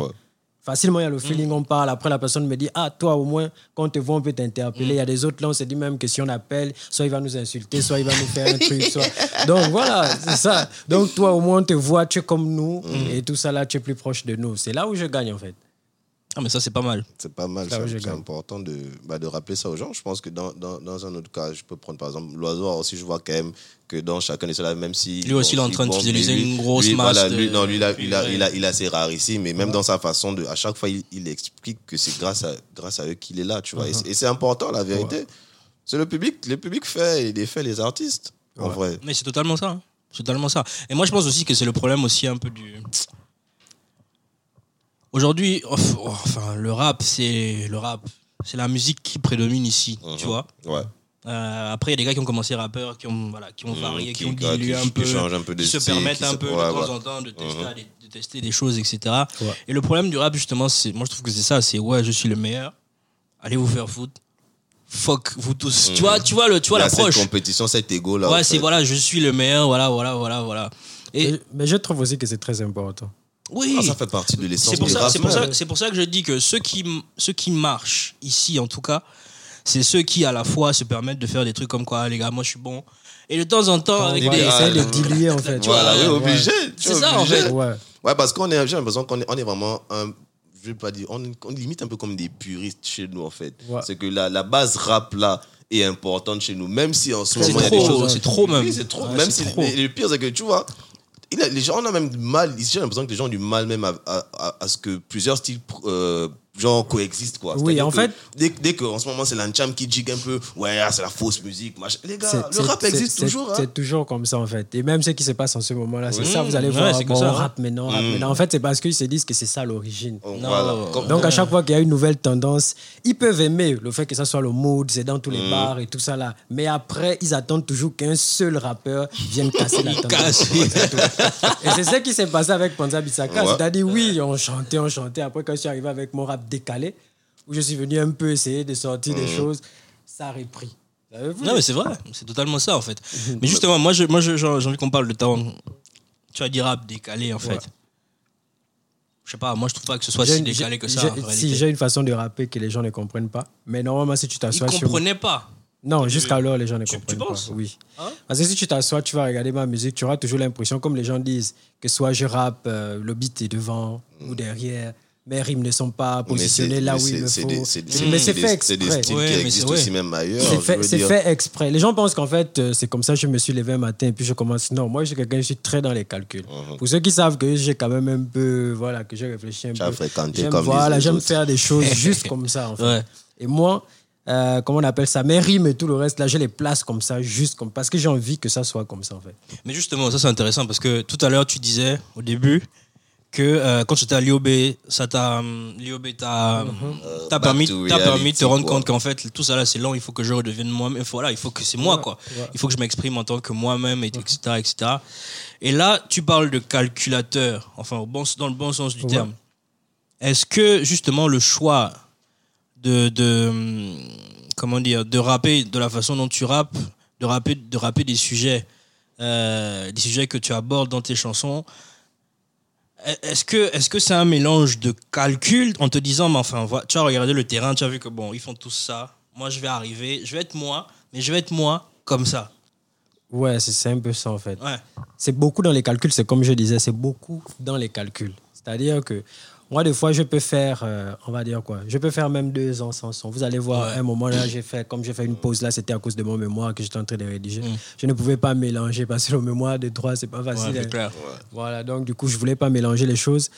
Facilement, il y a le feeling, on parle. Après, la personne me dit Ah, toi, au moins, quand on te voit, on peut t'interpeller. Il y a des autres là, on se dit même que si on appelle, soit il va nous insulter, soit il va nous faire un truc. Soit... Donc voilà, c'est ça. Donc toi, au moins, on te voit, tu es comme nous, et tout ça là, tu es plus proche de nous. C'est là où je gagne, en fait. Ah, mais ça, c'est pas mal. C'est pas mal, c'est- important de, bah, de rappeler ça aux gens. Je pense que dans, dans, dans un autre cas, je peux prendre par exemple l'oiseau aussi, je vois quand même que dans chacun de ceux-là, même si. Lui aussi, il est en train de fidéliser une grosse lui, masse voilà, de- lui, non, lui, il a, il, a, il, a, il a ses rares ici, mais même dans sa façon de. À chaque fois, il, il explique que c'est grâce à, grâce à eux qu'il est là, tu vois. Et c'est- Et c'est important, la vérité. C'est le public, le public fait, il fait les artistes. En vrai. Mais c'est totalement ça. hein. C'est totalement ça. Et moi, je pense aussi que c'est le problème aussi un peu du. Aujourd'hui, oh, enfin, le rap, c'est le rap, c'est la musique qui prédomine ici, tu Mhm. vois. Ouais. Euh, après, il y a des gars qui ont commencé rappeurs, qui ont, voilà, qui ont Mhm, varié, qui, qui- ont dilué qui- un qui peu, un qui se permettent qui un peu ouais, de temps en temps de tester, Mhm. des, de tester des choses, etc. Ouais. Et le problème du rap, justement, c'est, moi, je trouve que c'est ça, c'est ouais, je suis le meilleur. Allez vous faire foutre. Fuck vous tous. Tu vois, tu vois le, tu vois a cette l'approche. compétition, cet ego là. Ouais, c'est voilà, je suis le meilleur, voilà, voilà, voilà, voilà. Et Mais, mais je trouve aussi que c'est très important. Oui, Ah, ça fait partie de l'essence c'est pour ça, pour ça, pour ça que je dis que ceux qui, ceux qui marchent ici, en tout cas, c'est ceux qui à la fois se permettent de faire des trucs comme quoi, Ah, les gars, moi je suis bon. Et de temps en temps, avec des, essaie de diluer en fait. Voilà, oui, Ouais. obligé. C'est es ça, en fait. Ouais. Ouais, parce qu'on est, j'ai l'impression qu'on est, on est vraiment un, je vais pas dire, on, on limite un peu comme des puristes chez nous en fait. Ouais. C'est que la, la base rap là est importante chez nous, même si en ce c'est moment il y a des trop, choses. c'est trop même. Oui, c'est trop. Ouais, même si trop. et le pire c'est que tu vois, les gens on a même du mal. Ici j'ai l'impression que les gens ont du mal même à, à, à- à ce que plusieurs styles euh, genre coexistent quoi. Oui, en que fait- dès, dès que en ce moment c'est l'ancham qui gigue un peu, ouais ah, c'est la fausse musique, machin. Les gars, le rap existe c'est- toujours. hein. C'est toujours comme ça en fait. Et même ce qui se passe en ce moment-là, c'est ça. Vous allez Ouais, voir, c'est bon, comme ça, on hein. rappe maintenant, on rappe Mm. maintenant. En fait, c'est parce qu'ils se disent que c'est ça l'origine. Voilà. Comme- Donc à chaque fois qu'il y a une nouvelle tendance, ils peuvent aimer le fait que ça soit le mode, c'est dans tous les bars et tout ça là. Mais après, ils attendent toujours qu'un seul rappeur vienne casser la tendance. Et c'est ce qui s'est passé avec Panza Bissaka. Ouais. C'est-à-dire, oui, on chantait, on chantait. Après, quand je suis arrivé avec mon rap décalé, où je suis venu un peu essayer de sortir Mm. des choses, ça a repris. Non, mais c'est vrai, c'est totalement ça en fait. Mais justement, moi, je, moi je- j'ai envie qu'on parle de temps. Tu as dit rap décalé en fait. Ouais. Je sais pas, moi je trouve pas que ce soit J'ai si décalé que j'ai- ça. en j'ai-. Si j'ai une façon de rapper que les gens ne comprennent pas, mais normalement, si tu Ils t'assois sur. comprenaient pas. Non, jusqu'alors, les gens ne Tu- tu comprennent penses? pas. Oui. Hein? Parce que si tu t'assois, tu vas regarder ma musique, tu auras toujours l'impression, comme les gens disent, que soit je rappe, euh, le beat est devant ou derrière, mes rimes ne sont pas c'est- là où il me faut. des- Mais c'est fait C'est des exprès. styles Ouais, qui existent c'est- aussi même ailleurs. C'est fait, exprès. Les gens pensent qu'en fait, euh, c'est comme ça que je me suis levé un matin et puis je commence. Non, moi, je suis quelqu'un, je suis très dans les calculs. Mhm. Pour ceux qui savent que j'ai quand même un peu, voilà, que j'ai réfléchi un peu. fréquenté J'aime, comme voilà, j'aime faire des choses juste comme ça, en fait. Ouais. Et moi, euh, comment on appelle ça? Mes rimes et tout le reste, là, je les place comme ça, juste comme parce que j'ai envie que ça soit comme ça, en fait. Mais justement, ça c'est intéressant parce que tout à l'heure tu disais au début que euh, quand tu étais à l'IOB, ça t'a l'IOB t'a t'a back permis, permis de te rendre quoi. compte qu'en fait tout ça là c'est lent, il faut que je redevienne moi-même, voilà, il faut que c'est moi quoi. ouais. Il faut que je m'exprime en tant que moi-même et etc etc. Et là, tu parles de calculateur, enfin au bon, dans le bon sens du Ouais. terme. Est-ce que justement le choix de, de comment dire de rapper de la façon dont tu rappes, de rapper de rapper des sujets euh, des sujets que tu abordes dans tes chansons. Est-ce que est-ce que c'est un mélange de calcul en te disant mais enfin tu as regardé le terrain tu as vu que bon ils font tous ça moi je vais arriver je vais être moi mais je vais être moi comme ça Ouais, c'est, c'est un peu ça, en fait. ouais c'est beaucoup dans les calculs, c'est comme je disais, c'est beaucoup dans les calculs. C'est-à-dire que moi, des fois, je peux faire, euh, on va dire quoi, je peux faire même deux ans sans son. Vous allez voir, Ouais. un moment là, j'ai fait, comme j'ai fait une pause là, c'était à cause de mon mémoire que j'étais en train de rédiger. Mm. Je ne pouvais pas mélanger parce que le mémoire de droit, c'est pas ouais facile. hein. clair Voilà, donc du coup, je voulais pas mélanger les choses.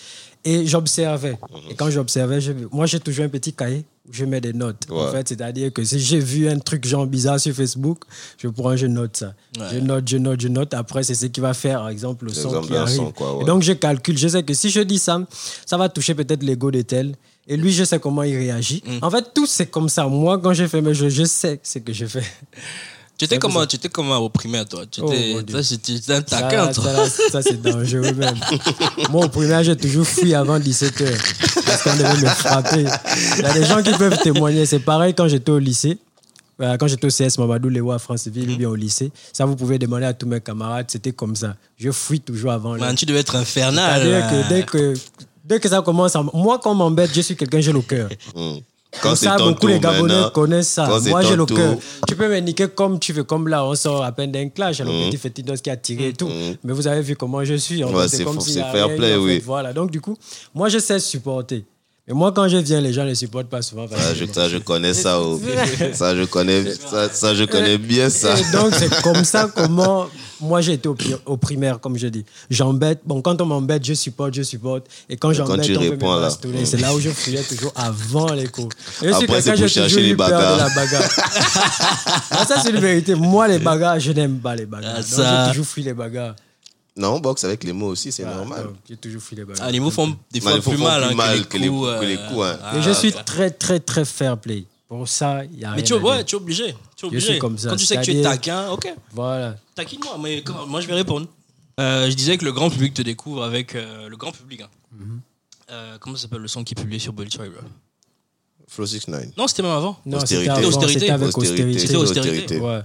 Et j'observais. Et quand j'observais, je- moi, j'ai toujours un petit cahier où je mets des notes. En fait, c'est-à-dire que si j'ai vu un truc genre bizarre sur Facebook, je prends, je note ça. Ouais. Je note, je note, je note. Après, c'est ce qui va faire, par exemple, le son qui arrive. son, quoi, ouais. Et donc, je calcule. Je sais que si je dis ça, ça va toucher peut-être l'ego de tel. Et lui, je sais comment il réagit. Mm. En fait, tout, c'est comme ça. Moi, quand je fais mes jeux, je sais ce que je fais. tu étais comment ça. tu étais comment au primaire toi tu Oh, étais c'était c'était un Ça, taquin toi ça, ça, c'est dangereux même. Moi, au primaire, j'ai toujours fui avant 17h. Parce qu'on devait me frapper. Il y a des gens qui peuvent témoigner. C'est pareil quand j'étais au lycée. Voilà, quand j'étais au CS Mamadou Léo à Franceville ou bien au lycée. Ça, vous pouvez demander à tous mes camarades. C'était comme ça. Je fuis toujours avant. Man, tu devais être infernal que dès que, dès que ça commence, à... moi, quand on m'embête, je suis quelqu'un, j'ai le cœur. Quand ça, beaucoup les Gabonais connaissent ça. Moi, j'ai le cœur. Tu peux me niquer comme tu veux, comme là, on sort à peine d'un clash, le petit fétinos qui a tiré et tout. Mais vous avez vu comment je suis. c'est fair play, oui. Voilà, donc du coup, moi, je sais supporter. Mais moi, quand je viens, les gens ne supportent pas souvent. Ça, je, facilement. ça, je connais ça. oh. Ça, je connais, ça, ça, je connais bien ça. Et donc, c'est comme ça comment. Moi, j'ai été au, au primaire, comme je dis. J'embête. Bon, quand on m'embête, je supporte, je supporte. Et quand quand j'embête, tu on peut réponds, me là. bastonner. C'est là où je fouillais toujours avant les cours. Et Après, c'est pour chercher les bagarres. la bagarre. Ah, ça, c'est une vérité. Moi, les bagarres, je n'aime pas les bagarres. Ah, Donc. J'ai toujours fui les bagarres. Non, on boxe avec les mots aussi, c'est Ah, normal. donc, J'ai toujours fui les bagarres. Ah, les mots font des Mais fois plus mal, plus hein, mal que les coups. que les euh, coups, hein. ah, je suis ouais. très, très, très fair play. Pour ça, il y a Mais rien tu, ouais, tu es obligé. Tu es Je obligé. suis comme ça, Quand tu sais que tu es taquin, ok, Voilà. taquine-moi. Mais moi, je vais répondre. Euh, je disais que le grand public te découvre avec euh, le grand public. hein. Mhm. Euh, comment ça s'appelle le son qui est publié sur Bully Tribe Flow 69. Non, c'était même avant. Non, Austérité. c'était Austérité. C'était avec austérité. C'était austérité. Ouais.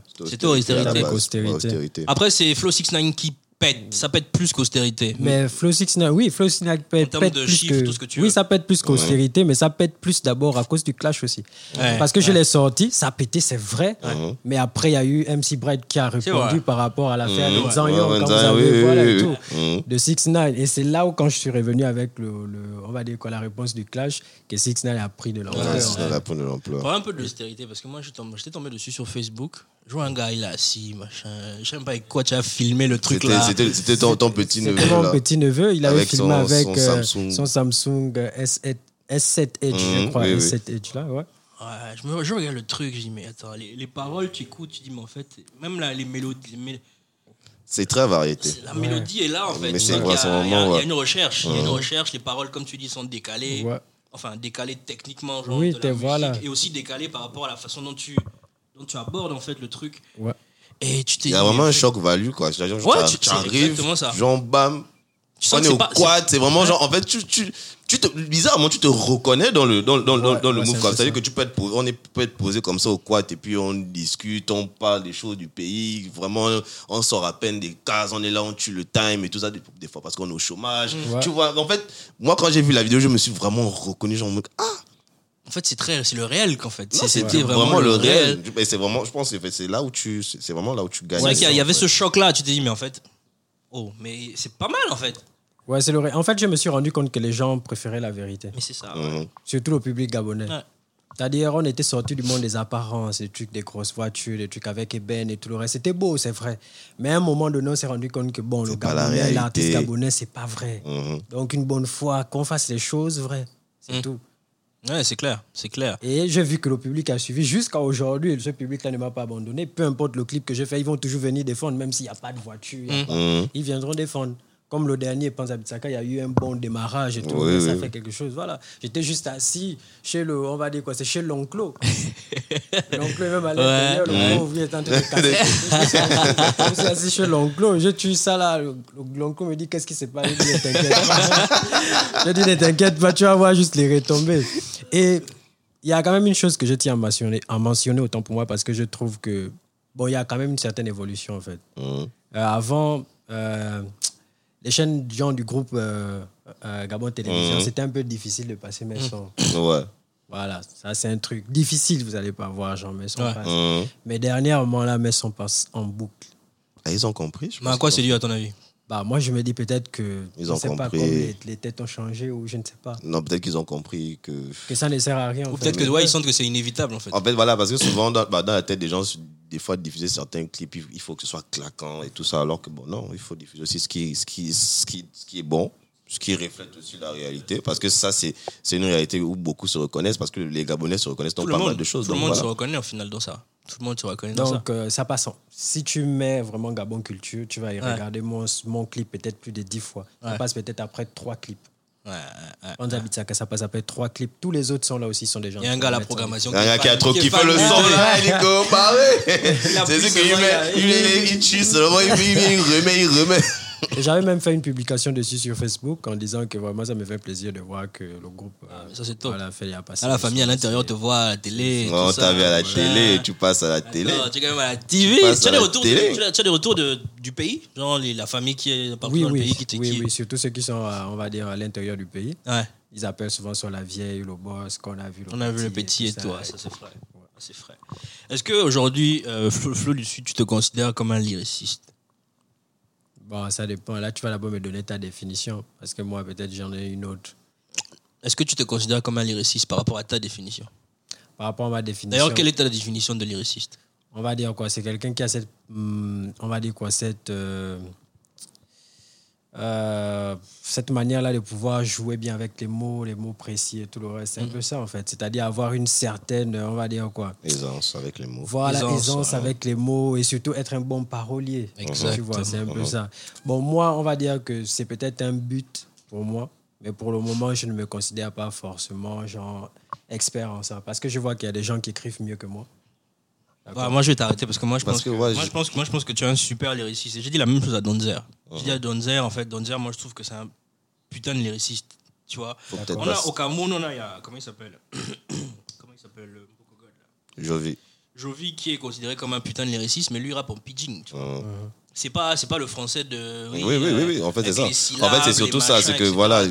Austérité. Après, c'est Flow 69 qui pète. Ça pète plus qu'austérité. Mais Flow 69, oui, Flow 69 pète, termes pète de plus chiffres, que... tout ce que tu oui, veux. ça pète plus qu'austérité, mais ça pète plus d'abord à cause du clash aussi. Ouais, Parce que je l'ai sorti, ça a pété, c'est vrai. Mais après, il y a eu MC Bright qui a répondu par rapport à l'affaire Mhm. de Ouais, quand vous avez, oui, voilà, oui, et oui. tout, Mhm. de 6 9 Et c'est là où, quand je suis revenu avec le, le- on va dire quoi, la réponse du clash, que 6 9 a pris de l'ampleur. La peine de l'emploi. Parle un peu de l'austérité parce que moi j'étais tombé dessus sur Facebook. Je vois un gars, il est assis, machin. Je sais même pas avec quoi tu as filmé le truc C'était- là. C'était c'était ton, ton petit neveu. C'était mon petit neveu, il avait Avec filmé son- avec son euh, Samsung. son Samsung S7, S7 Edge, je Mhm, crois, oui, oui. S7 Edge là, ouais. Ouais, je, me, je regarde le truc, je dis, mais attends, les, les paroles, tu écoutes, tu dis, mais en fait, même là, les mélodies, les mél- C'est très variété. la mélodie est là, en fait. Mais c'est il y a- c'est il y, a- vraiment, il y a ouais. une recherche, il y a une recherche, les paroles, comme tu dis, sont décalées. Ouais. Enfin, décalées techniquement, genre, Oui, de la voilà. et aussi décalées par rapport à la façon dont tu, dont tu abordes, en fait, le truc. Ouais. Et tu t'es Il y a vraiment un choc value, quoi. C'est-à-dire, Ouais, tu, arrives, exactement ça. genre, bam, Tu sens on est au pas- quad, c'est vraiment genre, en fait, tu, tu, tu te, bizarrement, tu te reconnais dans le, dans, dans, dans- Ouais, dans le ouais, move, quoi. C'est-à-dire que tu peux être, posé- on est, peut être posé comme ça au quad, et puis on discute, on parle des choses du pays, vraiment, on sort à peine des cases, on est là, on tue le time et tout ça, des, des fois parce qu'on est au chômage. Ouais. Tu vois, en fait, moi, quand j'ai vu la vidéo, je me suis vraiment reconnu, genre, ah, En fait, c'est très, c'est le réel qu'en fait. C'était vraiment, le réel. Et c'est vraiment, je pense, c'est là où tu, c'est vraiment là où tu gagnes. C'est vrai qu'il y il y avait ce fait. choc-là. Tu t'es dit, mais en fait, oh, mais c'est pas mal en fait. Ouais, c'est le ré- En fait, je me suis rendu compte que les gens préféraient la vérité, Mais c'est ça. Mhm. surtout le public gabonais. Ouais. C'est-à-dire, on était sorti du monde des apparences, des trucs des grosses voitures, des trucs avec Eben et tout le reste. C'était beau, c'est vrai. Mais à un moment donné, on s'est rendu compte que bon, le Gabonais, l'artiste gabonais, c'est pas vrai. Mhm. Donc, une bonne fois, qu'on fasse les choses vraies. C'est Mm. tout. Ouais, c'est clair, c'est clair. Et j'ai vu que le public a suivi jusqu'à aujourd'hui. Ce public-là ne m'a pas abandonné. Peu importe le clip que je fais, ils vont toujours venir défendre, même s'il n'y a pas de voiture. il y a Mm. pas- Mhm. Ils viendront défendre. Comme le dernier, Panza Bitsaka, il y a eu un bon démarrage et tout. Oui, ça oui, fait quelque chose. Voilà. J'étais juste assis chez le, on va dire quoi, c'est chez l'onclo. l'onclo est même à l'intérieur, le est en train de casser. je suis assis chez l'onclo, j'ai tué ça là. L'onclo me dit qu'est-ce qui s'est passé? Je dis, ne t'inquiète pas. Je dis, ne t'inquiète pas, tu vas voir juste les retombées. Et il y a quand même une chose que je tiens à mentionner, à mentionner autant pour moi parce que je trouve que, bon, il y a quand même une certaine évolution en fait. Mhm. Euh, avant, euh, les chaînes genre, du groupe euh, euh, Gabon Télévision, Mhm. c'était un peu difficile de passer mes sons. Ouais. Voilà, ça c'est un truc difficile, vous n'allez pas voir, genre mes sons Ouais. passent. Mhm. Mais dernièrement, là, mes sons passent en boucle. Ah, ils ont compris. je Mais à quoi c'est dû à ton avis? Bah, moi, je me dis peut-être que, Ils je ont sais pas, compris. comme les, les têtes ont changé ou je ne sais pas, Non, peut-être qu'ils ont compris que. que ça ne sert à rien. en Ou peut-être que ouais, ils sentent que c'est inévitable en fait. En fait, voilà, parce que souvent, dans, bah, dans la tête des gens, des fois, diffuser certains clips, il faut que ce soit claquant et tout ça, alors que bon, non, il faut diffuser aussi ce qui, ce qui, ce qui, ce qui est bon, ce qui reflète aussi la réalité, parce que ça, c'est c'est une réalité où beaucoup se reconnaissent, parce que les Gabonais se reconnaissent dans pas mal de choses. tout le monde se reconnaît au final dans ça. Tout le monde se reconnaît dans ça. Donc, euh, ça passe. en- Si tu mets vraiment Gabon Culture, tu vas y Ouais. regarder mon, mon clip peut-être plus de 10 fois. Ça Ouais. passe peut-être après trois clips. Ouais, ouais, ouais. Panza Bitsaka, ça passe après trois clips. Tous les autres sont là aussi, sont des gens. Il y a un gars à la ça. programmation. Il y a un gars qui a trop est kiffé le son, là, Nico, bah ouais. a C'est pris ce qu'il met, il il, a- il, il tue seulement, il, il, il remet, il remet. J'avais même fait une publication dessus sur Facebook en disant que vraiment ça me fait plaisir de voir que le groupe. euh, mais ça, c'est top. Voilà, fait, y a passé Ah, la des famille à l'intérieur te voit à la télé. On tout ça. t'a vu à la Voilà. télé, tu passes à la télé. Tu es quand même à la TV. passes Tu as des retours, télé. tu as- tu as des retours de, du pays? Genre les- la famille qui est partout Oui, dans le pays qui te oui, oui, surtout ceux qui sont, on va dire, à l'intérieur du pays. Ouais. Ils appellent souvent sur la vieille, le boss, qu'on a vu. Le On a vu le petit et toi, ça c'est frais. C'est frais. Est-ce qu'aujourd'hui, euh, Flo, Flo du Sud, tu te considères comme un lyriciste? Bon, ça dépend. Là, tu vas d'abord me donner ta définition. Parce que moi, peut-être, j'en ai une autre. est-ce que tu te considères comme un lyriciste par rapport à ta définition? Par rapport à ma définition. D'ailleurs, quelle est ta définition de lyriciste? On va dire quoi? C'est quelqu'un qui a cette. hum, on va dire quoi? Cette. euh, euh, cette manière-là de pouvoir jouer bien avec les mots, les mots précis et tout le reste. C'est un peu ça, en fait. C'est-à-dire avoir une certaine. On va dire quoi? Aisance avec les mots. Voilà, Aisance, aisance, ouais. avec les mots et surtout être un bon parolier. Exactement. Tu vois, c'est un peu ça. Bon, moi, on va dire que c'est peut-être un but pour moi, mais pour le moment, je ne me considère pas forcément genre expert en ça parce que je vois qu'il y a des gens qui écrivent mieux que moi. Ouais, Moi, je vais t'arrêter parce que moi, je Parce pense que, que, ouais, moi, je- pense que moi, je pense que tu es un super lyriciste. Et j'ai dit la même chose à Donzer. J'ai dit à Donzer, en fait, Donzer, moi, je trouve que c'est un putain de lyriciste. Tu vois On a au Cameroun, on a, il y a comment il s'appelle? Comment il s'appelle le Boko God, là? Jovi. Jovi qui est considéré comme un putain de lyriciste, mais lui il rappe en pidgin. Tu vois. C'est pas, c'est pas le français de. Oui, oui, oui, oui, en fait, avec c'est ça. syllabes, En fait, c'est surtout ça, c'est que, etc., voilà,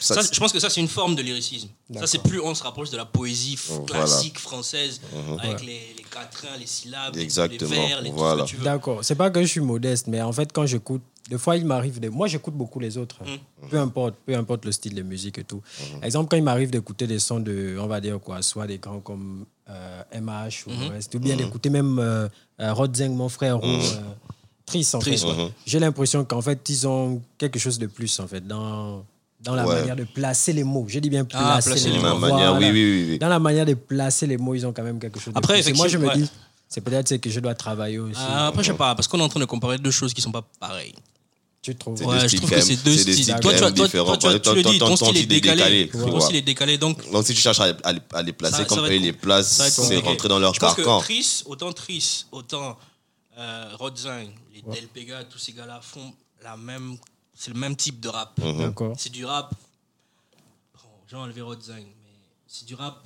Ça, ça- je pense que ça, c'est une forme de lyricisme. Ça, c'est plus on se rapproche de la poésie Voilà. classique française, avec Ouais. les, les quatrains, les syllabes, Exactement, les vers, les tout voilà. ce. D'accord. C'est pas que je suis modeste, mais en fait, quand j'écoute, des fois, il m'arrive de. Moi, j'écoute beaucoup les autres. hein. Peu importe, peu importe le style de musique et tout. Par exemple, quand il m'arrive d'écouter des sons de, on va dire quoi, soit des grands comme euh, MH ou le reste, ou bien d'écouter même euh, euh, Rod Zeng, mon frère, ou euh, Tris, en fait. ouais. J'ai l'impression qu'en fait, ils ont quelque chose de plus, en fait, dans, dans la Ouais. manière de placer les mots. Je dis bien Ah, placer, placer les les mots. Ma manière, oui, Voilà. oui, oui, oui. Dans la manière de placer les mots, ils ont quand même quelque chose de Après, plus. Et moi, je me dis, c'est peut-être que je dois travailler aussi. Ah, après, je sais pas, parce qu'on est en train de comparer deux choses qui sont pas pareilles. Tu trouves Ouais, je trouve que c'est deux styles. Toi, toi, différents. toi, tu le dis, ton style est décalé. Ouais. Ton style est décalé, donc Donc, si tu cherches à, les- placer comme ils les placent, c'est rentrer dans leur Je pense que carcan. Tris, autant Tris, autant euh, Rodzing, les Del Pega, tous ces gars-là font la même, c'est le même type de rap. Mhm. D'accord. C'est du rap. Bon, j'ai enlevé Rodzing, mais c'est du rap.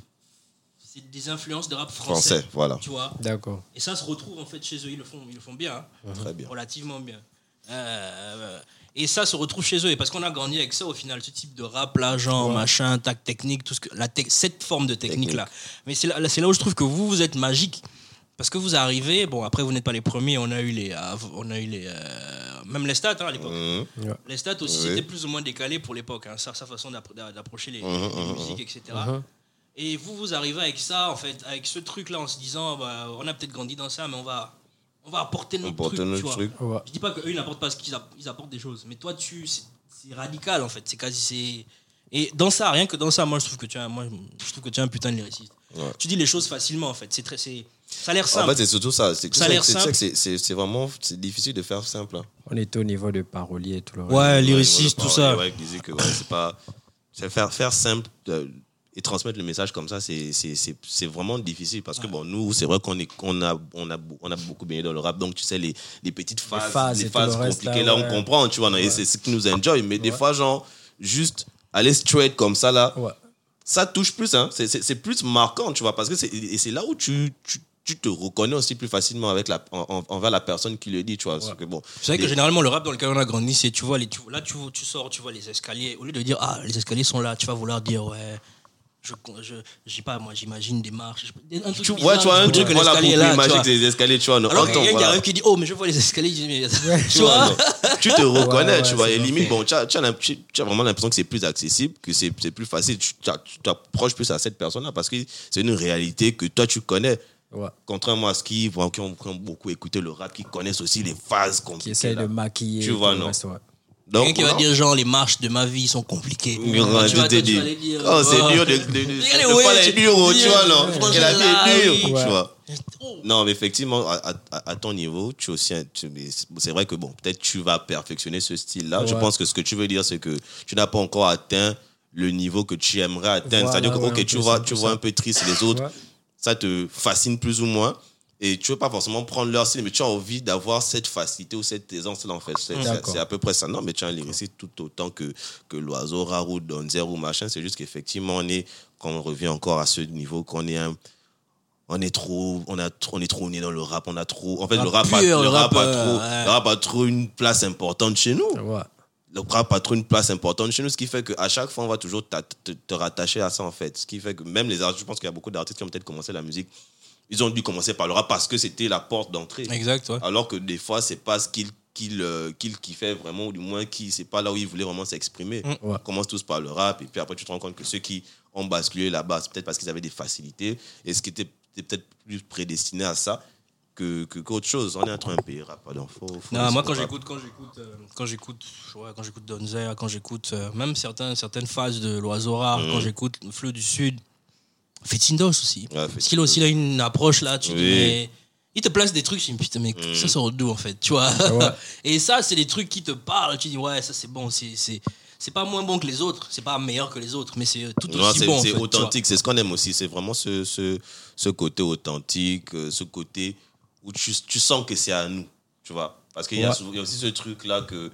C'est des influences de rap français. Français, voilà. Tu vois. D'accord. Et ça se retrouve en fait chez eux. Ils le font, ils le font bien. hein. Très bien. Relativement bien. Euh, et ça se retrouve chez eux. Et parce qu'on a grandi avec ça au final, ce type de rap là, genre machin, tac technique, tout ce que, la cette forme de technique là. Mais c'est là, c'est là où je trouve que vous, vous êtes magique. Parce que vous arrivez, bon après vous n'êtes pas les premiers, on a eu les, euh, on a eu les, euh, même les stats hein, à l'époque. Mhm. Les stats aussi, Oui. c'était plus ou moins décalé pour l'époque, hein, sa, sa façon d'appro- d'a- d'approcher les, Mhm, les mhm, musiques, etc. Et vous, vous arrivez avec ça, en fait, avec ce truc-là, en se disant, bah, on a peut-être grandi dans ça, mais on va, on va apporter notre Apporter truc. notre tu vois. truc. Ouais. Je dis pas qu'eux, ils n'apportent pas ce qu'ils app- ils apportent des choses, mais toi, tu, c'est radical, en fait. C'est quasi, c'est. Et dans ça, rien que dans ça, moi, je trouve que tu es un, moi, je trouve que tu es un putain de lyriciste. Ouais. Tu dis les choses facilement, en fait. C'est très, c'est, ça a l'air En simple. fait, c'est surtout ça. C'est Ça a l'air c'est- c'est- simple. c'est- c'est- c'est vraiment c'est difficile de faire simple. hein. On est au niveau de parolier et tout le reste. ouais, lyriciste, Ouais, tout ça. ouais, il disait que ouais, c'est pas. c'est faire, faire simple et transmettre le message comme ça, c'est c'est- c'est- c'est vraiment difficile parce que bon, nous, c'est vrai qu'on est qu'on a, on a, on a beaucoup baigné dans le rap, donc tu sais, les, les petites phases, phases les phases le compliquées, là, on comprend, tu vois, non, et c'est ce qui nous enjoy, mais des fois, genre, juste aller straight comme ça, là, Ouais. ça touche plus, hein. c'est c'est- c'est plus marquant, tu vois, parce que c'est et c'est là où tu, tu, tu te reconnais aussi plus facilement avec la, en- en- envers la personne qui le dit, tu vois. parce que bon, C'est vrai que généralement, le rap dans lequel on a grandi, c'est, tu vois, les, tu, là, tu, tu sors, tu vois les escaliers. Au lieu de dire, ah, les escaliers sont là, tu vas vouloir dire, ouais, je, je, je sais pas, moi, j'imagine des marches. Un truc tu bizarre, vois, tu vois un truc, voilà, pour là, tu magique, les escaliers, tu vois. non, Alors qu'il y a quelqu'un qui arrive qui dit, oh, mais je vois les escaliers. Je dis, mais- tu tu vois, vois non. tu te reconnais, Ouais, ouais, tu vois. Et limite, bon, tu as, tu as l'imp- tu as vraiment l'impression que c'est plus accessible, que c'est c'est plus facile. Tu t'approches plus à cette personne-là parce que c'est une réalité que toi, tu connais. Ouais. Contrairement à ce qui, qui, ont, qui ont beaucoup écouté le rap, qui connaissent aussi les phases Qui compliquées. essaye là. de maquiller. Tu vois, non? reste, ouais. Donc, Quelqu'un qui va dire, genre, les marches de ma vie sont compliquées. Mais Tu on vas- va toi, te tu dire, vas aller dire, oh, c'est oh. dur de, de, de, Regardez, de ouais, faire les tu- tu tu- vois, non? franchement, Et la vie est dure, oui. tu Ouais. vois. Non, mais effectivement, à, à- à ton niveau, tu aussi. tu- c'est- vrai que bon, peut-être tu vas perfectionner ce style-là. Je Ouais. pense que ce que tu veux dire, c'est que tu n'as pas encore atteint le niveau que tu aimerais atteindre. Voilà, C'est-à-dire que, ouais, ok, tu vois, un tu peu vois ça. un peu triste les autres, Ouais. Ça te fascine plus ou moins. Et tu veux pas forcément prendre leur style, mais tu as envie d'avoir cette facilité ou cette aisance-là, en fait. C'est à peu près ça. Non, mais tu es un lyriciste tout autant que, que l'oiseau rare ou Donzer ou machin. C'est juste qu'effectivement, on est, quand on revient encore à ce niveau, qu'on est un. On est trop, on a, trop- on est trop né dans le rap, on a trop, en fait, Rap le rap, a, pur, le le rap rap, a trop, ouais. le rap a trop une place importante chez nous Ouais. Le rap a trop une place importante chez nous, ce qui fait qu'à chaque fois, on va toujours te, te rattacher à ça, en fait. Ce qui fait que même les artistes, je pense qu'il y a beaucoup d'artistes qui ont peut-être commencé la musique, ils ont dû commencer par le rap parce que c'était la porte d'entrée. Exact, ouais. Alors que des fois, c'est pas ce qu'ils qu'il euh, qu'il kiffait vraiment, ou du moins qui c'est pas là où il voulait vraiment s'exprimer. Mm. Ouais. On commence tous par le rap, et puis après tu te rends compte que ceux qui ont basculé là-bas, c'est peut-être parce qu'ils avaient des facilités, et ce qui était, était peut-être plus prédestiné à ça que que- qu'autre chose. On est entre un pays rap, donc faut, faut Non, moi quand j'écoute quand j'écoute euh, quand j'écoute ouais, quand j'écoute Donzer, quand j'écoute euh, même certains certaines phases de l'oiseau rare, quand j'écoute le Fleu du Sud, Fetindos aussi. Ouais, Parce qu'il a aussi là, une approche là, tu dis mais il te place des trucs, je me dis putain mais Mhm. ça sort d'où en fait, tu vois? Ouais. Et ça c'est des trucs qui te parlent, tu dis ouais, ça c'est bon, c'est c'est c'est pas moins bon que les autres, c'est pas meilleur que les autres, mais c'est tout Non, aussi c'est bon. en c'est fait, tu authentique, c'est ce qu'on aime aussi. C'est vraiment ce, ce, ce côté authentique, euh, ce côté où tu, tu sens que c'est à nous, tu vois. Parce qu'il y, a Ouais. souvent- il y a aussi ce truc-là que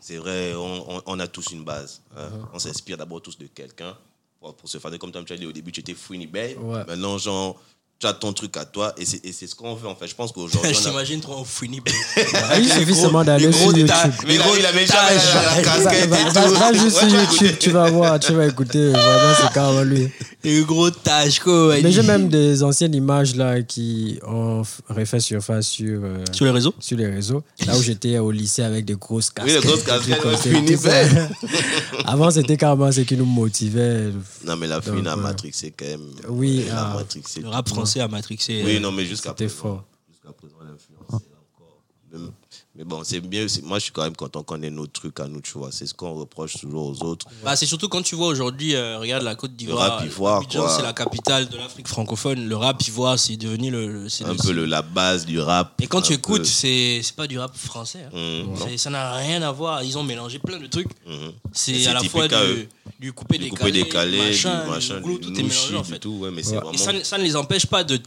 c'est vrai, on, on, on a tous une base. hein. Uh-huh. On s'inspire d'abord tous de quelqu'un pour, pour se faire comme tu as dit au début, tu étais Fouini Bay. Ouais. Maintenant, genre, tu as ton truc à toi et c'est et c'est ce qu'on fait en fait. Je pense qu'aujourd'hui, Je t'imagine trop fouini. Ah, il suffit seulement d'aller sur gros YouTube. Mais il a- il avait jamais la, casquette et tout. va juste sur YouTube, tu vas voir, tu vas écouter. Vraiment, c'est carrément lui. Et gros tâche quoi. Mais j'ai même des anciennes images là qui ont refait surface sur, euh, sur les réseaux. sur les réseaux. Là où j'étais au lycée avec des grosses Oui, les casquettes. grosses casquettes. Avant, c'était carrément ce qui nous motivait. Non, mais la fouine à. Matrix, c'est quand même. Oui, la ah. Matrix, c'est Le rap français a matrixé. Oui, euh, non, mais jusqu'à présent. Jusqu'à présent, l'influence Mais bon, c'est bien. Moi, je suis quand même content qu'on ait nos trucs à nous, tu vois. C'est ce qu'on reproche toujours aux autres. Bah, c'est surtout quand tu vois aujourd'hui, euh, regarde la Côte Le d'Ivoire. rap ivoire, Abidjan, quoi. c'est la capitale de l'Afrique francophone. Le rap ivoire, c'est devenu le. le- c'est Un le- peu le, la base du rap. Et quand tu écoutes, c'est c'est pas du rap français. hein. C'est- Ça n'a rien à voir. Ils ont mélangé plein de trucs. Mhm. C'est C'est à la fois à du, du coupé Du décalé, décalé, machin, du machin, du glou, du tout est mélangé en du fait. tout. Ouais, mais c'est Ouais. vraiment Et ça ne les empêche pas de,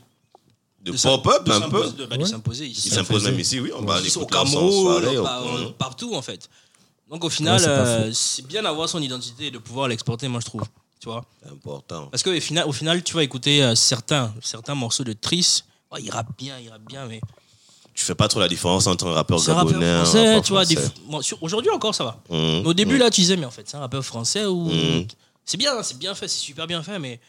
de pop-up un peu. de- bah, Ouais. s'imposer ici. Ils s'imposent même ici, oui. On va aller au Cameroun, partout en fait. Donc au final, Ouais, euh, c'est bien d'avoir son identité et de pouvoir l'exporter, moi je trouve. Tu vois C'est important. Parce qu'au final, au final, tu vas écouter euh, certains, certains morceaux de Triss. Ouais, il rappe bien, il rappe bien, mais Tu fais pas trop la différence entre un rappeur c'est un rappeur gabonais et un français, rappeur tu vois. des français. bon, sur- Aujourd'hui encore, ça va. Mais au début, là, tu disais, mais en fait, c'est un rappeur français ou. Mhm. C'est bien, c'est bien fait, c'est super bien fait, mais.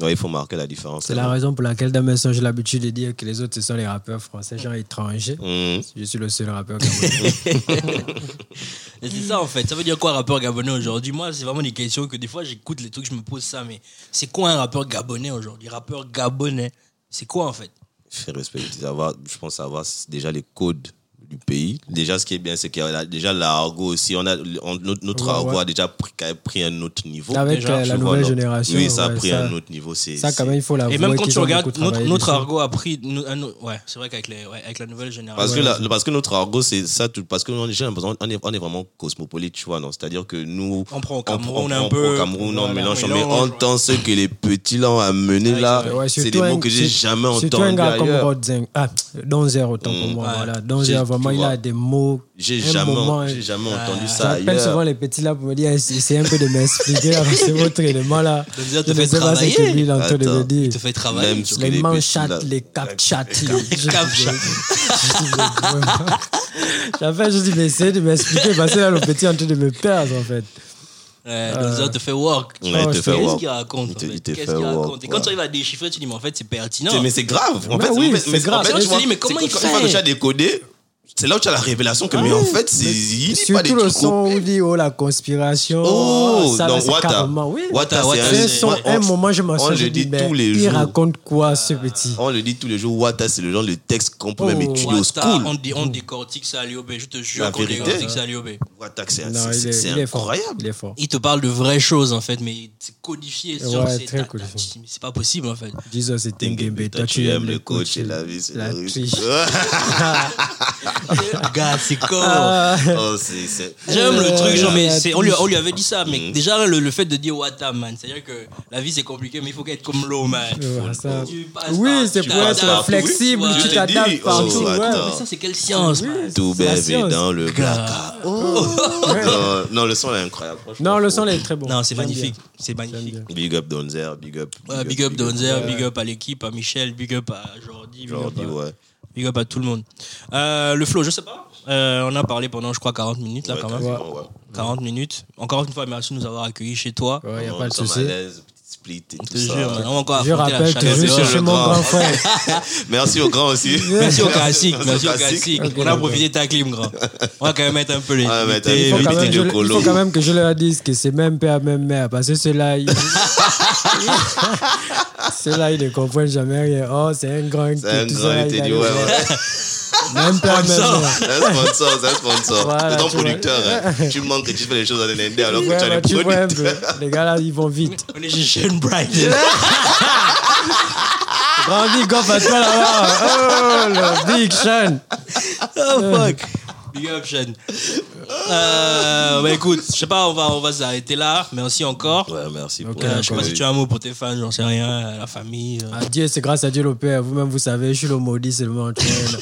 Ouais, il faut marquer la différence. C'est la raison pour laquelle dans mes sons, j'ai l'habitude de dire que les autres, ce sont les rappeurs français, genre étrangers. Mhm. Je suis le seul rappeur. Et c'est ça en fait. Ça veut dire quoi rappeur gabonais aujourd'hui? Moi, c'est vraiment des questions que des fois j'écoute les trucs, je me pose ça, mais c'est quoi un rappeur gabonais aujourd'hui? Rappeur gabonais, c'est quoi en fait? Fait respecter, savoir, je pense savoir déjà les codes du pays. Déjà, ce qui est bien, c'est qu'il y a la- déjà l'argot aussi. On a, on- notre notre Ouais, argot ouais. a déjà pris, même pris un autre niveau. Avec Déjà, euh, la nouvelle génération. Oui, ça a pris ça- un autre niveau. C'est, Ça, quand c'est- même, il faut l'avouer. Et même quand tu regardes, notre, argot a pris. un autre- Ouais, c'est vrai qu'avec avec la nouvelle génération. Parce, que la- parce que notre argot, c'est ça, tout, parce que on est- j'ai l'impression on est, on est vraiment cosmopolite, tu vois, non? C'est-à-dire que nous, On prend au on Cameroun prend un peu. au Cameroun, on mélange, on mais entend ce que les petits là ont amené là, c'est c'est des mots un- que j'ai jamais Surtout un entendus gars comme. Ah, Donzer, autant pour Mm. moi. Voilà. Vraiment, il vois. a des mots. J'ai jamais, moment, jamais Ah. entendu ça J'appelle souvent les petits là pour me dire, essayez un peu de m'expliquer que votre élément là. Te Je ne fait sais pas travailler. lui train de Attends. me Il dire. te fait travailler. Même Les les manchates, les captchates. Les captchats. J'appelle, je dis, mais essayez de m'expliquer parce que là, le petit est en train de me perdre en fait. Ouais, Donzer te fait work. Ouais, il te fait Qu'est-ce qu'il raconte te- te Qu'est-ce qu'il raconte? Et quand tu arrives à déchiffrer, tu dis, mais en fait, c'est pertinent. C'est- Mais c'est grave. En Mais fait, oui, en fait, c'est mais grave. en fait, Là, tu tu te vois, dis, mais comment c'est il fait Quand tu as décodé, c'est là où tu as la révélation que, mais en fait, c'est, il dit pas des Surtout le trucs son où il dit, oh, la conspiration. Oh, ça, là, dans c'est Wata. carrément, oui. Wata, Wata, c'est C'est un un, son, on- un moment, je m'en on souviens. dit tous les Il jours. raconte quoi, ce petit? On le dit tous les jours, Wata, c'est le genre de texte qu'on peut même Oh, étudier au school. on, dé- on décortique ça à Liobé, je te jure qu'on décortique ça à Liobé. Wata, c'est, Non, c'est- c'est incroyable. Il est fort. Il te parle de vraies choses en fait, mais c'est codifié Ouais, c'est très codifié. C'est pas possible en fait. Jesus et Tengembe, toi, tu aimes le coach et la vie, c'est la triche. Gars, c'est con. Ah, Oh, c'est, c'est- J'aime le truc, genre, mais c'est- on, lui, on lui avait dit ça, mais Mhm. déjà le, le fait de dire Wata, man, c'est-à-dire que la vie c'est compliqué, mais il faut être comme l'eau, man. ouais, ça- Tu passes Oui, par- c'est tu pour t'adaptes. être flexible, tu Je t'adaptes partout. oh, ouais. attends. Mais ça, c'est quelle science, man? Tout c'est la bébé science. dans le black. Gars. Non, non, le son est incroyable. franchement. Non, le son est très bon. Non, c'est J'aime magnifique. C'est magnifique. bien. Big up Donzer, big up. Ouais, big up Donzer, big up à l'équipe, à Michel, big up à Jordi, big, up à, ouais. Big up à tout le monde. Euh, le flow, je sais pas. Euh, on a parlé pendant, je crois, 40 minutes là Ouais, quand même. ouais. 40 minutes. Encore une fois, merci de nous avoir accueillis chez toi. Ouais, y a pas de souci. Split et tout ça. jure, man. On va encore Je rappelle toujours, chez mon grand. frère. Merci au grand aussi. Merci au classique, merci au classique. classique. Ok, On a profité de ta clim, grand. On va quand même mettre un peu les. Les- Il faut, quand même, je- il faut quand même que je leur dise que c'est même père, même mère. Parce que ceux-là, ils... ceux-là, ils ne comprennent jamais rien. Oh, c'est un grand. C'est un tout grand, il dit, ouais. Même même Sponsor. un sponsor, c'est un sponsor. Voilà, c'est ton tu vois. producteur. hein. Tu me manques que tu fais les choses en NND alors que Ouais, tu as bah, les tu producteurs. Les gars là, ils vont vite. On est chez Shane Bright. Grand big up à toi là-bas. Oh, le Big Sean. Oh fuck. Big up. Euh, bah écoute, je sais pas, on va, on va s'arrêter là. Merci encore. Ouais, merci pour Ok, Euh, je sais pas si tu as un mot pour tes fans, j'en sais rien, la famille. euh. Dieu, c'est grâce à Dieu le Père. Vous-même, vous savez, je suis le maudit seulement. tu vois, là.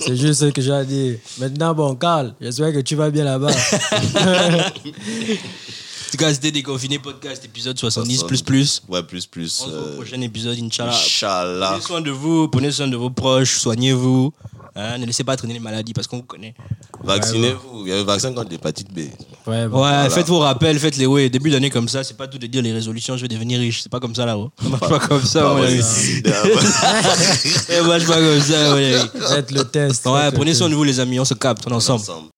C'est juste ce que j'ai à dire. Maintenant, bon, Carl, j'espère que tu vas bien là-bas. En tout cas, c'était Déconfiné Podcast, épisode 70 plus plus. Ouais, plus, plus. On se voit au euh, prochain épisode, Inch'Allah. Inch'Allah. Prenez soin de vous, prenez soin de vos proches, soignez-vous. Hein, ne laissez pas traîner les maladies parce qu'on vous connaît. Vaccinez-vous. Il y a un vaccin contre l'hépatite B. Ouais, bon. Ouais, faites vos rappels, faites les ouais. Début d'année comme ça, c'est pas tout de dire les résolutions, je vais devenir riche. C'est pas comme ça là-haut. Ça marche pas comme ça, ouais, Ça marche pas comme ça, mon ami. Faites le test. Ouais, prenez soin de vous, les amis. On se capte, on est ensemble. Ensemble.